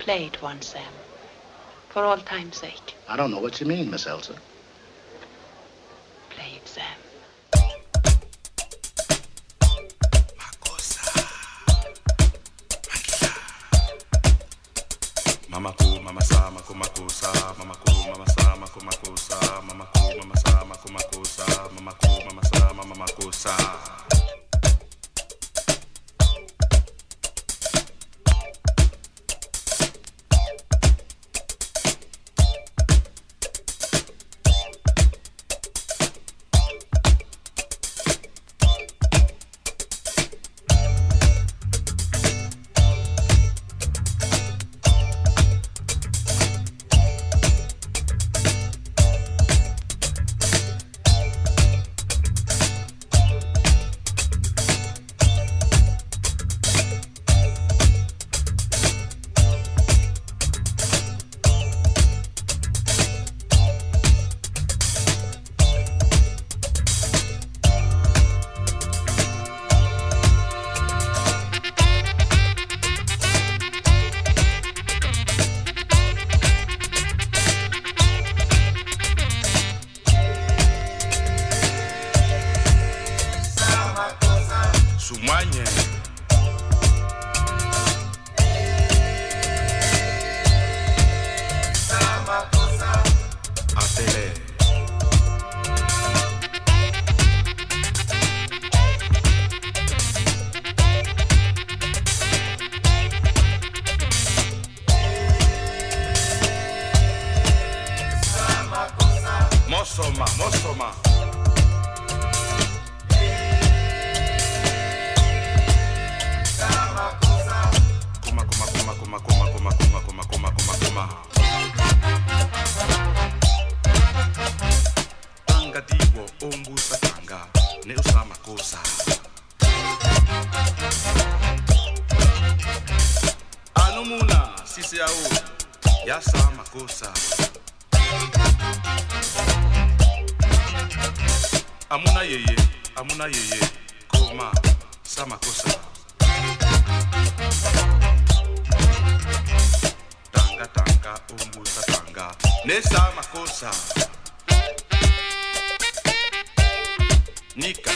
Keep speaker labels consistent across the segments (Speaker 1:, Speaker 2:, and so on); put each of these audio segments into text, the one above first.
Speaker 1: played once, Sam, For all time's sake.
Speaker 2: I don't know what you mean, Miss
Speaker 3: Ilsa. kuwo ne banga neusamakosa anomuna sisi yawo yasamakosa amuna yeye amuna yeye koma samakosa tanga tanga umbusa tanga
Speaker 2: nesamakosa Nika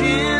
Speaker 2: vestal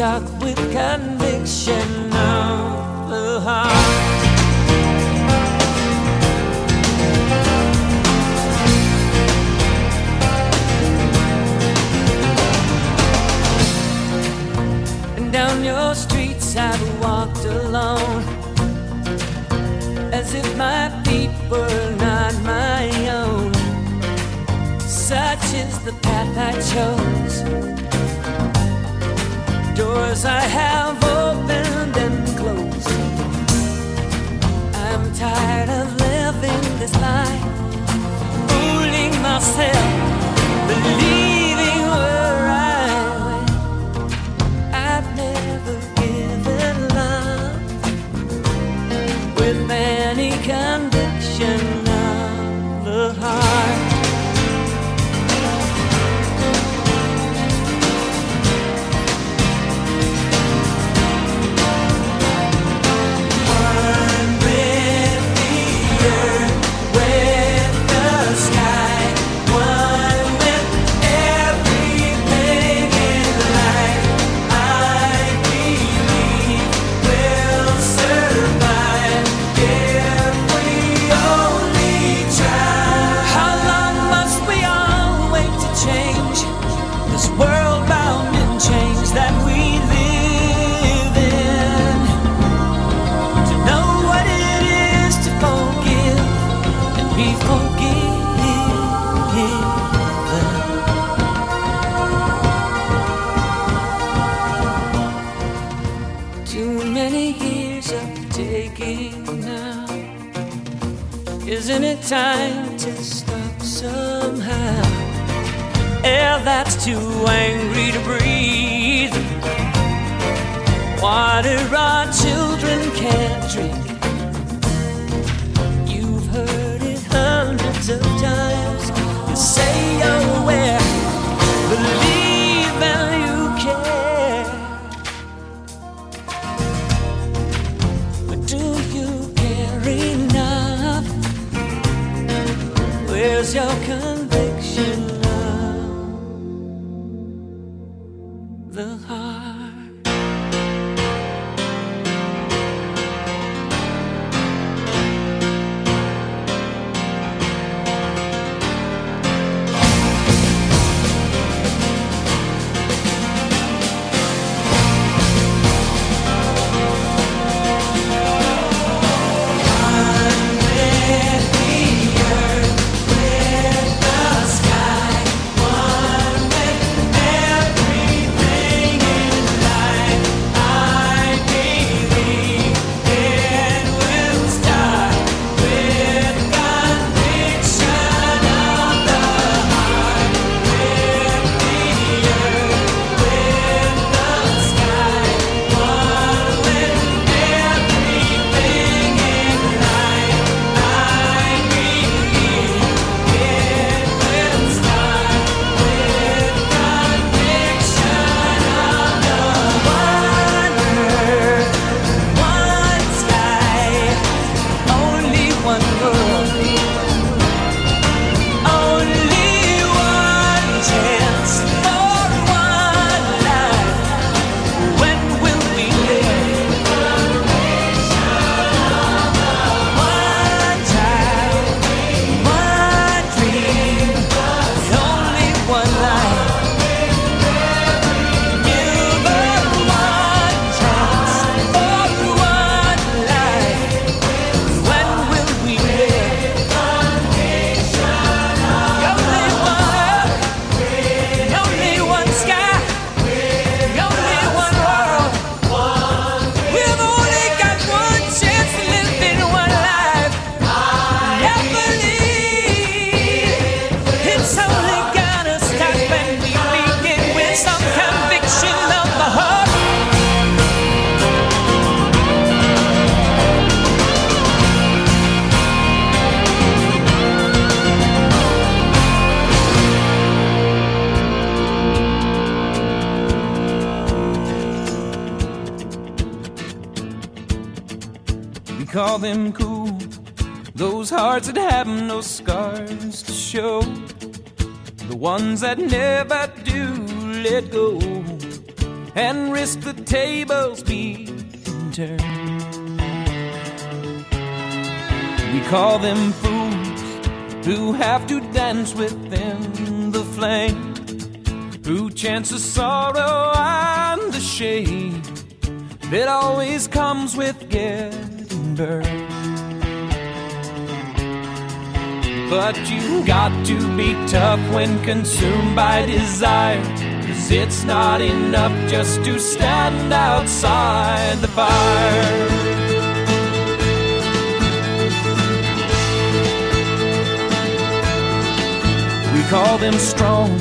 Speaker 4: talk with conviction of the heart. And down your streets I've walked alone, as if my feet were not my own. Such is the path I chose doors I have opened and closed. I'm tired of living this life, fooling myself.
Speaker 5: them cool. Those hearts that have no scars to show. The ones that never do let go and risk the tables being turned. We call them fools who have to dance within the flame, who chance the sorrow and the shame that always comes with guests.
Speaker 4: But you got to be tough when consumed by desire. Cause it's not enough just to stand outside the fire. We call them strong,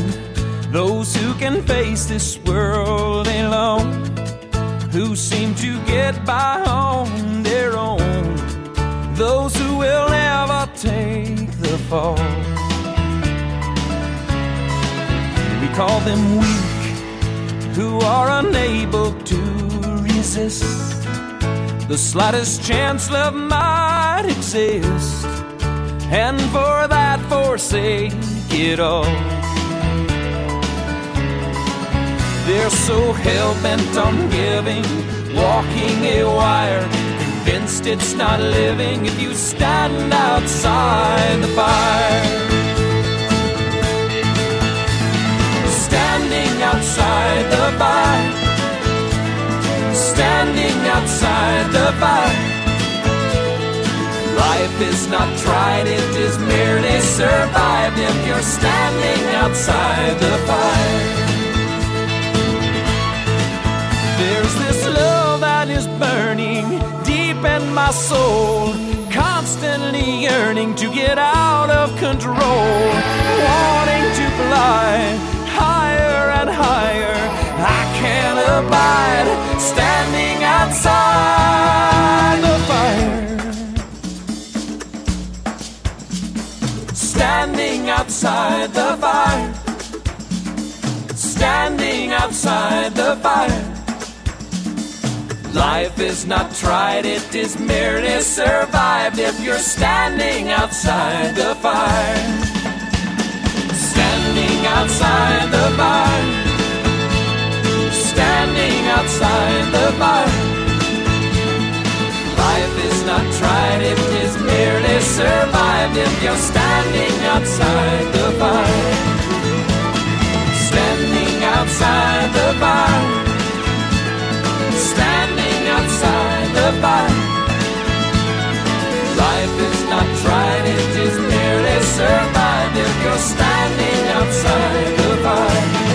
Speaker 4: those who can face this world alone, who seem to get by on those who will never take the fall. We call them weak, who are unable to resist the slightest chance love might exist, and for that forsake it all. They're so hell bent on giving, walking a wire, convinced it's not living if you stand outside the fire. Standing outside the fire, standing outside the fire. Life is not tried, it is merely survived if you're standing outside the fire. There's this love that is burning deep in my soul, constantly yearning to get out of control, wanting to fly higher and higher. I can't abide standing outside the fire. Standing outside the fire. Standing outside the fire. Life is not tried, it is merely survived if you're standing outside the fire. Standing outside the fire. Standing outside the fire. Life is not tried, it is merely survived if you're standing outside by. Life is not tried, it is merely survived if you're standing outside the fire.